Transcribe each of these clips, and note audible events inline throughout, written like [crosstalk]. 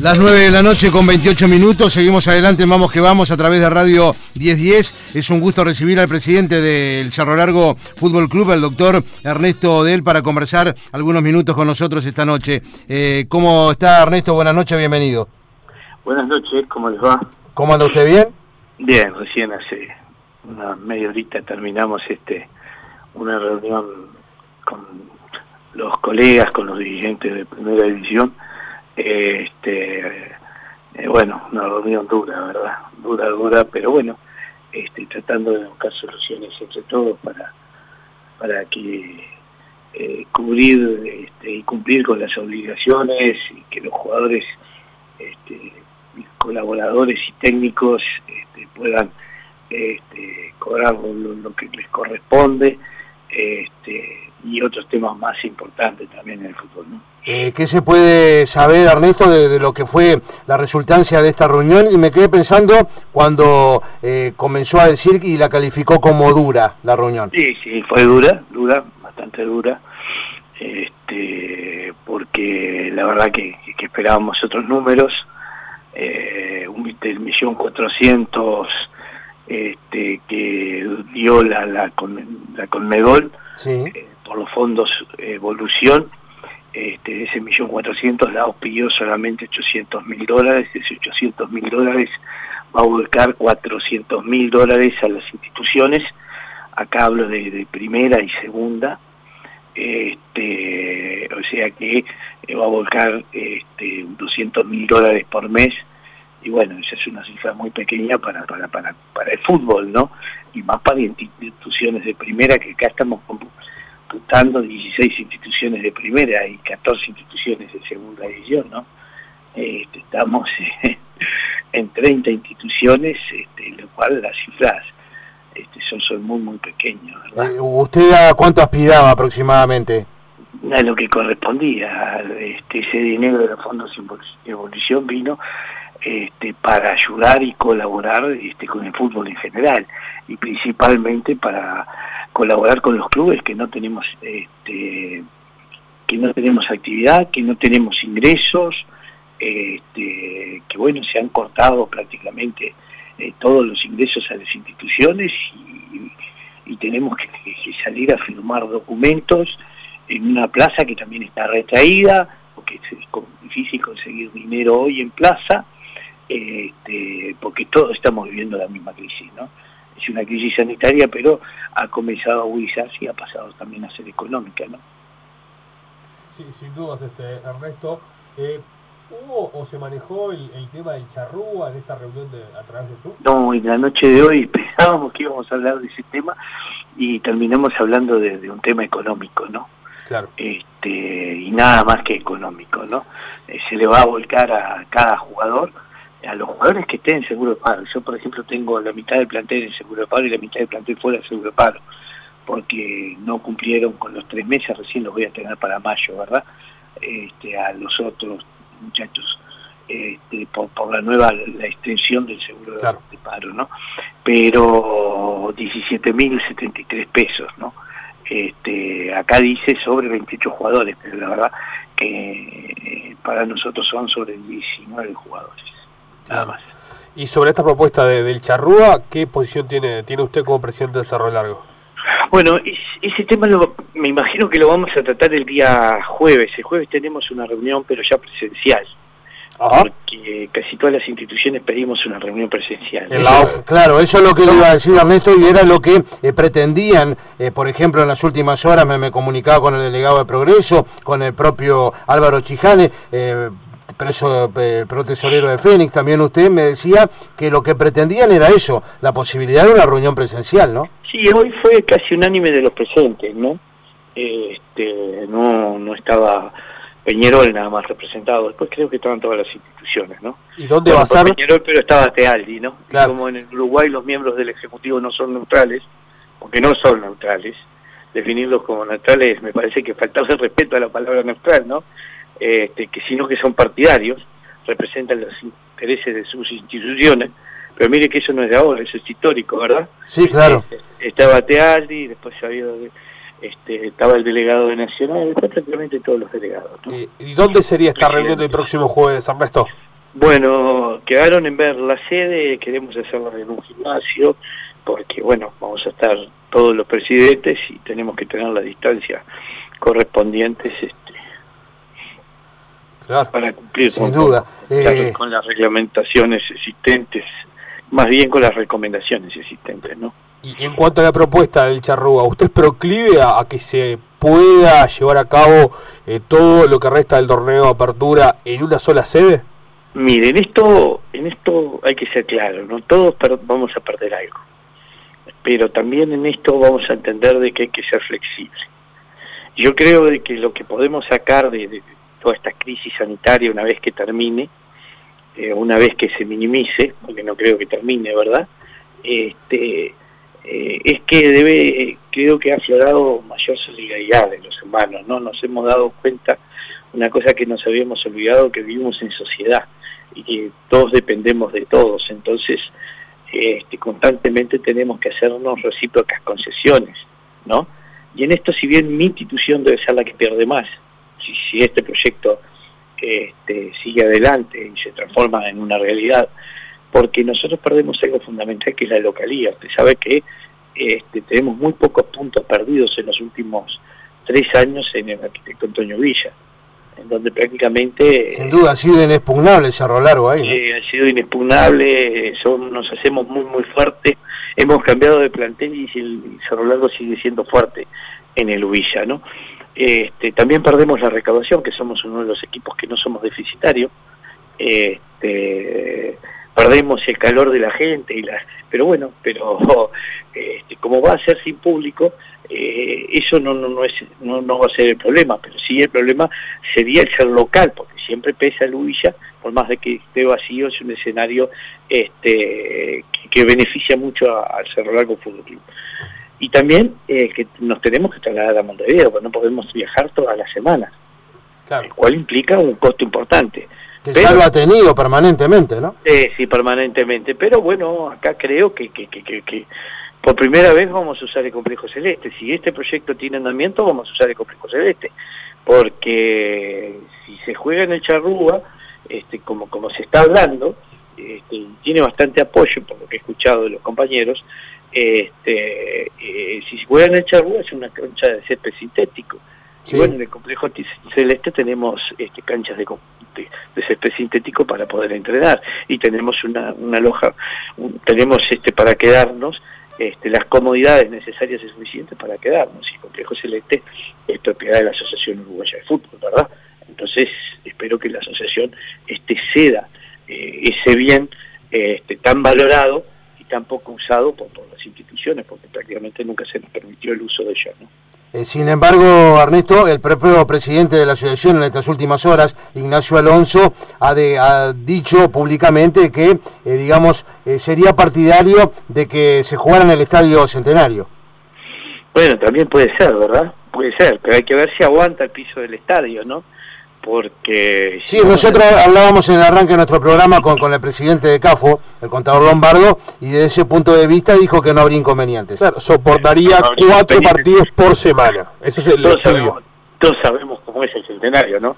Las 9 de la noche con 28 minutos, seguimos adelante, vamos que vamos a través de Radio 1010. Es un gusto recibir al presidente del Cerro Largo Fútbol Club, el doctor Ernesto Odel, para conversar algunos minutos con nosotros esta noche. Eh, ¿Cómo está Ernesto? Buenas noches, bienvenido. Buenas noches, ¿cómo les va? ¿Cómo anda usted bien? Bien, recién hace una media horita terminamos este una reunión con los colegas, con los dirigentes de primera división este, eh, bueno, una reunión dura, ¿verdad? Dura, dura, pero bueno, este, tratando de buscar soluciones entre todos para, para que eh, cubrir este, y cumplir con las obligaciones y que los jugadores, este, colaboradores y técnicos este, puedan cobrar lo, que les corresponde este, y otros temas más importantes también en el fútbol. ¿no? Eh, ¿Qué se puede saber, Ernesto, de, lo que fue la resultancia de esta reunión? Y me quedé pensando cuando eh, comenzó a decir y la calificó como dura la reunión. Sí, sí, fue dura, dura, bastante dura, este, porque la verdad que, que esperábamos otros números, eh, un millón cuatrocientos este, que dio la, la, la Conmebol eh, por los fondos Evolución este, de ese millón cuatrocientos, Laos pidió solamente 800 mil dólares, ese 800 mil dólares va a volcar 400 mil dólares a las instituciones, acá hablo de, primera y segunda, este, o sea que eh, va a volcar este, 200 mil dólares por mes, y bueno, esa es una cifra muy pequeña para, para, para, para el fútbol, ¿no? Y más para instituciones de primera que acá estamos disputando 16 instituciones de primera y 14 instituciones de segunda división, ¿no? Este, estamos [laughs] en 30 instituciones, este, lo cual las cifras este, son, son muy, muy pequeñas, ¿verdad? Eh, ¿Usted a cuánto aspiraba aproximadamente? A lo que correspondía, este, ese dinero de los fondos de evolución vino este, para ayudar y colaborar este, con el fútbol en general y principalmente para colaborar con los clubes que no tenemos este, que no tenemos actividad, que no tenemos ingresos, que bueno se han cortado prácticamente eh, todos los ingresos a las instituciones y, tenemos que, salir a firmar documentos en una plaza que también está retraída, porque es difícil conseguir dinero hoy en plaza, este, porque todos estamos viviendo la misma crisis, ¿no? es una crisis sanitaria, pero ha comenzado a agudizarse y ha pasado también a ser económica, ¿no? Sí, sin dudas, este, Ernesto. Eh, ¿Hubo o se manejó el, tema del charrúa en esta reunión de, a través de Zoom? No, en la noche de hoy [laughs] pensábamos que íbamos a hablar de ese tema y terminamos hablando de, un tema económico, ¿no? Claro. Este, y nada más que económico, ¿no? Eh, se le va a volcar a cada jugador a los jugadores que estén en seguro de paro. Yo, por ejemplo, tengo la mitad del plantel en seguro de paro y la mitad del plantel fuera de seguro de paro, porque no cumplieron con los tres meses, recién los voy a tener para mayo, ¿verdad? Este, a los otros muchachos este, por, la nueva la extensión del seguro de paro, ¿no? Pero 17.073 pesos, ¿no? Este, acá dice sobre 28 jugadores, pero la verdad que eh, para nosotros son sobre 19 jugadores nada más. Y sobre esta propuesta de, del Charrúa, ¿qué posición tiene, tiene usted como presidente del Cerro Largo? Bueno, ese tema me imagino que lo vamos a tratar el día jueves. El jueves tenemos una reunión, pero ya presencial. Porque casi todas las instituciones pedimos una reunión presencial. claro, eso es lo que le iba a decir Ernesto y era lo que eh, pretendían, eh, por ejemplo, en las últimas horas me, me, comunicaba con el delegado de Progreso, con el propio Álvaro Chijane, eh, preso, el tesorero de Fénix, también usted me decía que lo que pretendían era eso, la posibilidad de una reunión presencial, ¿no? Sí, hoy fue casi unánime de los presentes, ¿no? Este, no, no estaba Peñarol nada más representado, después creo que estaban todas las instituciones, ¿no? ¿Y dónde va a estar? Peñarol, pero estaba Tealdi, ¿no? como en el Uruguay los miembros del Ejecutivo no son neutrales, porque no son neutrales, definirlos como neutrales me parece que faltaba el respeto a la palabra neutral, ¿no? Este, que sino que son partidarios, representan los intereses de sus instituciones, pero mire que eso no es de ahora, eso es histórico, ¿verdad? Sí, claro. Este, estaba Tealdi, después había, este, estaba el delegado de Nacional, después prácticamente todos los delegados. ¿Y dónde sería esta reunión del próximo jueves, Ernesto? Bueno, quedaron en ver la sede, queremos hacerla en un gimnasio, porque bueno, vamos a estar todos los presidentes y tenemos que tener la distancia correspondientes este, para cumplir Sin duda. Eh, con las reglamentaciones existentes, más bien con las recomendaciones existentes, ¿no? Y en cuanto a la propuesta del Charrúa, ¿usted es proclive a, que se pueda llevar a cabo eh, todo lo que resta del torneo de apertura en una sola sede? Mire, en esto, en esto hay que ser claro, ¿no? Todos vamos a perder algo. Pero también en esto vamos a entender de que hay que ser flexible. Yo creo de que lo que podemos sacar de, toda esta crisis sanitaria una vez que termine, eh, una vez que se minimice, porque no creo que termine, ¿verdad? Este, eh, es que debe, creo que ha aflorado mayor solidaridad de los humanos, ¿no? Nos hemos dado cuenta, una cosa que nos habíamos olvidado, que vivimos en sociedad y que todos dependemos de todos, entonces este, constantemente tenemos que hacernos recíprocas concesiones, ¿no? Y en esto, si bien mi institución debe ser la que pierde más, si, si este proyecto este, sigue adelante y se transforma en una realidad, porque nosotros perdemos algo fundamental que es la localía. Usted sabe que este, tenemos muy pocos puntos perdidos en los últimos tres años en el arquitecto Antonio Villa, en donde prácticamente... Sin duda ha sido inexpugnable Cerro Largo ahí. ¿no? ha sido inexpugnable, son, nos hacemos muy muy fuertes, hemos cambiado de plantel y el Cerro Largo sigue siendo fuerte en el Villa, ¿no? Este, también perdemos la recaudación, que somos uno de los equipos que no somos deficitarios. Este, perdemos el calor de la gente y la, pero bueno pero [laughs] este, como va a ser sin público eh, eso no no no es no, no va a ser el problema pero sí el problema sería el ser local porque siempre pesa el Huilla por más de que esté vacío es un escenario este que, beneficia mucho al Cerro Largo Fútbol Club y también eh, que nos tenemos que trasladar a Montevideo porque no podemos viajar todas las semanas claro. lo cual implica un costo importante que ya lo ha tenido permanentemente, ¿no? Eh, sí, permanentemente. Pero bueno, acá creo que, que, que, que, por primera vez vamos a usar el complejo celeste. Si este proyecto tiene andamiento, vamos a usar el complejo celeste. Porque si se juega en el Charrúa, este, como, como se está hablando, este, tiene bastante apoyo por lo que he escuchado de los compañeros, este, eh, si se juega en Charrúa es una cancha de césped sintético. Y bueno, en el complejo celeste tenemos este, canchas de, de, césped sintético para poder entrenar y tenemos una, una loja, tenemos este para quedarnos este, las comodidades necesarias y suficientes para quedarnos. Y el complejo celeste es propiedad de la Asociación Uruguaya de Fútbol, ¿verdad? Entonces espero que la asociación este, ceda eh, ese bien este, tan valorado y tan poco usado por, por las instituciones, porque prácticamente nunca se nos permitió el uso de ellos, ¿no? Eh, sin embargo, Ernesto, el propio presidente de la asociación en estas últimas horas, Ignacio Alonso, ha, dicho públicamente que, eh, digamos, eh, sería partidario de que se jugara en el Estadio Centenario. Bueno, también puede ser, ¿verdad? Puede ser, pero hay que ver si aguanta el piso del estadio, ¿no? Porque... Sí, nosotros hablábamos en el arranque de nuestro programa con, con el presidente de CAFO, el contador Lombardo, y desde ese punto de vista dijo que no habría inconvenientes. Claro, soportaría cuatro partidos por semana. Eso es el todos, sabemos, todos sabemos cómo es el centenario, ¿no?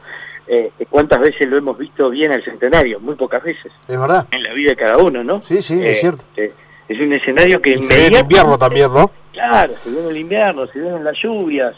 Eh, ¿Cuántas veces lo hemos visto bien el centenario? Muy pocas veces. Es verdad. En la vida de cada uno, ¿no? Sí, sí, es cierto. Este, es un escenario que... se ve en invierno también, ¿no? Claro, se ve en el invierno, se ve en las lluvias,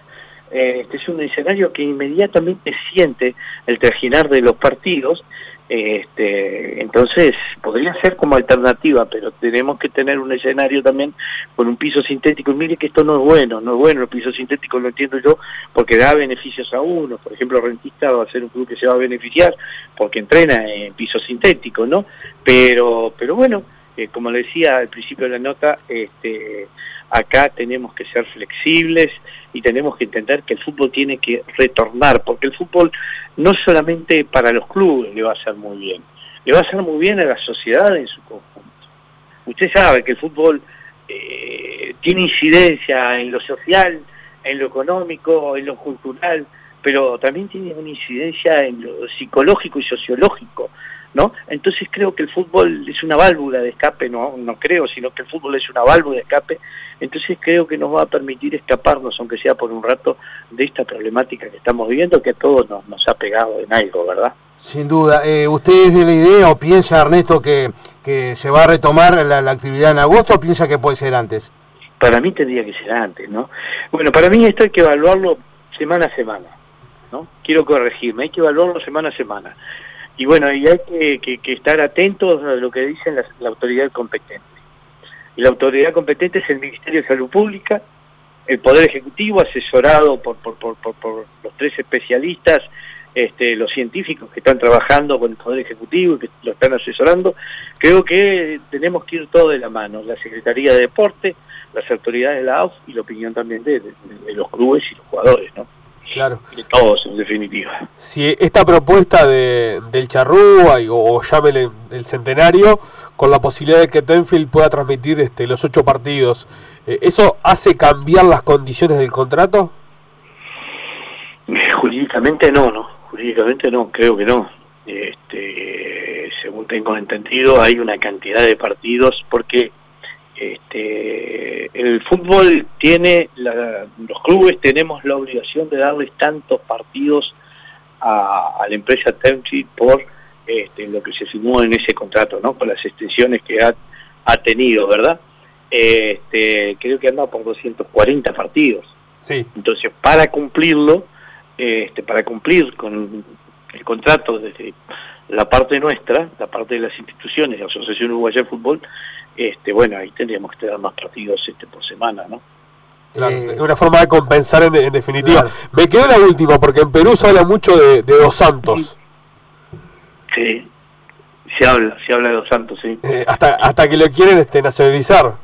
este es un escenario que inmediatamente siente el terginar de los partidos, este, entonces podría ser como alternativa, pero tenemos que tener un escenario también con un piso sintético. Y mire que esto no es bueno, no es bueno el piso sintético, lo entiendo yo, porque da beneficios a uno. Por ejemplo, Rentista va a ser un club que se va a beneficiar porque entrena en piso sintético, ¿no? Pero, pero bueno, eh, como le decía al principio de la nota, este, acá tenemos que ser flexibles y tenemos que entender que el fútbol tiene que retornar, porque el fútbol no solamente para los clubes le va a hacer muy bien, le va a hacer muy bien a la sociedad en su conjunto. Usted sabe que el fútbol eh, tiene incidencia en lo social, en lo económico, en lo cultural, pero también tiene una incidencia en lo psicológico y sociológico. ¿No? Entonces creo que el fútbol es una válvula de escape, no, no creo, sino que el fútbol es una válvula de escape, entonces creo que nos va a permitir escaparnos, aunque sea por un rato, de esta problemática que estamos viviendo, que a todos nos, nos ha pegado en algo, ¿verdad? Sin duda. Eh, ¿Usted es de la idea o piensa, Ernesto, que, que se va a retomar la, actividad en agosto o piensa que puede ser antes? Para mí tendría que ser antes, ¿no? Bueno, para mí esto hay que evaluarlo semana a semana, ¿no? Quiero corregirme, hay que evaluarlo semana a semana. Y bueno, y hay que, estar atentos a lo que dice la, autoridad competente. La autoridad competente es el Ministerio de Salud Pública, el Poder Ejecutivo, asesorado por, por, por, por los tres especialistas este, los científicos que están trabajando con el Poder Ejecutivo y que lo están asesorando, creo que tenemos que ir todo de la mano, la Secretaría de Deporte, las autoridades de la AUF y la opinión también de, los clubes y los jugadores, ¿no? Claro. De todos, en definitiva. Si esta propuesta de, del Charrúa o, o llámele el centenario, con la posibilidad de que Tenfield pueda transmitir este, los ocho partidos, eh, ¿eso hace cambiar las condiciones del contrato? Jurídicamente no, ¿no? Jurídicamente no, creo que no. Este, según tengo entendido, hay una cantidad de partidos porque este, el fútbol tiene, los clubes tenemos la obligación de darles tantos partidos a, la empresa Temsi por este, lo que se firmó en ese contrato, ¿no? Con las extensiones que ha, ha tenido, ¿verdad? Este, creo que anda por 240 partidos. Sí. Entonces, para cumplirlo, este, para cumplir con el contrato desde la parte nuestra, la parte de las instituciones, la Asociación Uruguaya de Fútbol, este, bueno, ahí tendríamos que tener más partidos este, por semana, ¿no? Claro, es una forma de compensar en, definitiva. Me quedo la última, porque en Perú se habla mucho de, Dos Santos. Sí, se habla, se habla de Dos Santos, sí. Eh, hasta, hasta que lo quieren este, nacionalizar.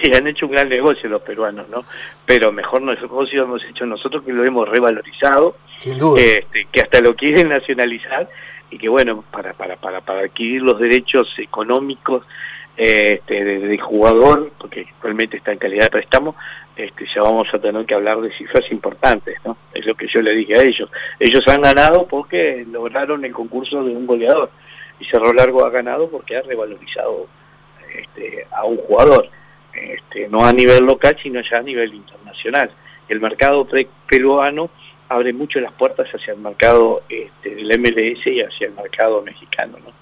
Sí, han hecho un gran negocio los peruanos, ¿no? Pero mejor negocio hemos hecho nosotros que lo hemos revalorizado, este, que hasta lo quieren nacionalizar y que bueno, para, para, para, para adquirir los derechos económicos este, de, jugador, porque actualmente está en calidad de préstamo, este, ya vamos a tener que hablar de cifras importantes, ¿no? Es lo que yo le dije a ellos. Ellos han ganado porque lograron el concurso de un goleador y Cerro Largo ha ganado porque ha revalorizado este, a un jugador este, no a nivel local, sino ya a nivel internacional. El mercado peruano abre mucho las puertas hacia el mercado este, del MLS y hacia el mercado mexicano. ¿no?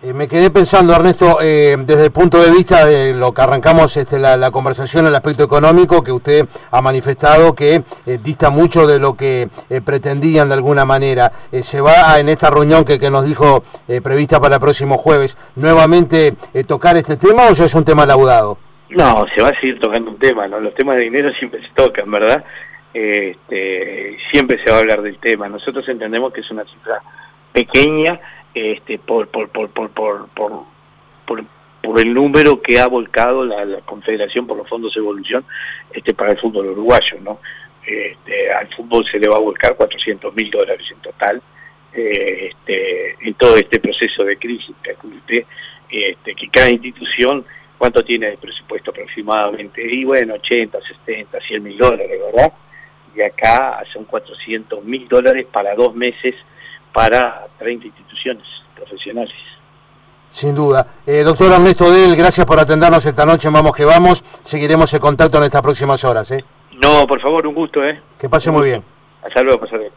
Eh, me quedé pensando, Ernesto, eh, desde el punto de vista de lo que arrancamos este, la, conversación, el aspecto económico, que usted ha manifestado que eh, dista mucho de lo que pretendían de alguna manera. ¿Se va en esta reunión que, que nos dijo prevista para el próximo jueves nuevamente tocar este tema o ya es un tema laudado? No, se va a seguir tocando un tema, ¿no? Los temas de dinero siempre se tocan, ¿verdad? Este, siempre se va a hablar del tema. Nosotros entendemos que es una cifra pequeña este, por, por, por, por, por, el número que ha volcado la, Confederación por los Fondos de Evolución este, para el fútbol uruguayo, ¿no? Este, al fútbol se le va a volcar 400 mil dólares en total eh, este, en todo este proceso de crisis. Calcule este, que cada institución ¿Cuánto tiene de presupuesto aproximadamente? Y bueno, 80, 70, 100 mil dólares, ¿verdad? Y acá son 400 mil dólares para dos meses para 30 instituciones profesionales. Sin duda. Eh, doctor Ernesto Del, gracias por atendernos esta noche. Vamos que vamos. Seguiremos el contacto en estas próximas horas. ¿eh? No, por favor, un gusto. ¿eh? Que pase muy bien. Hasta luego, pasa bien.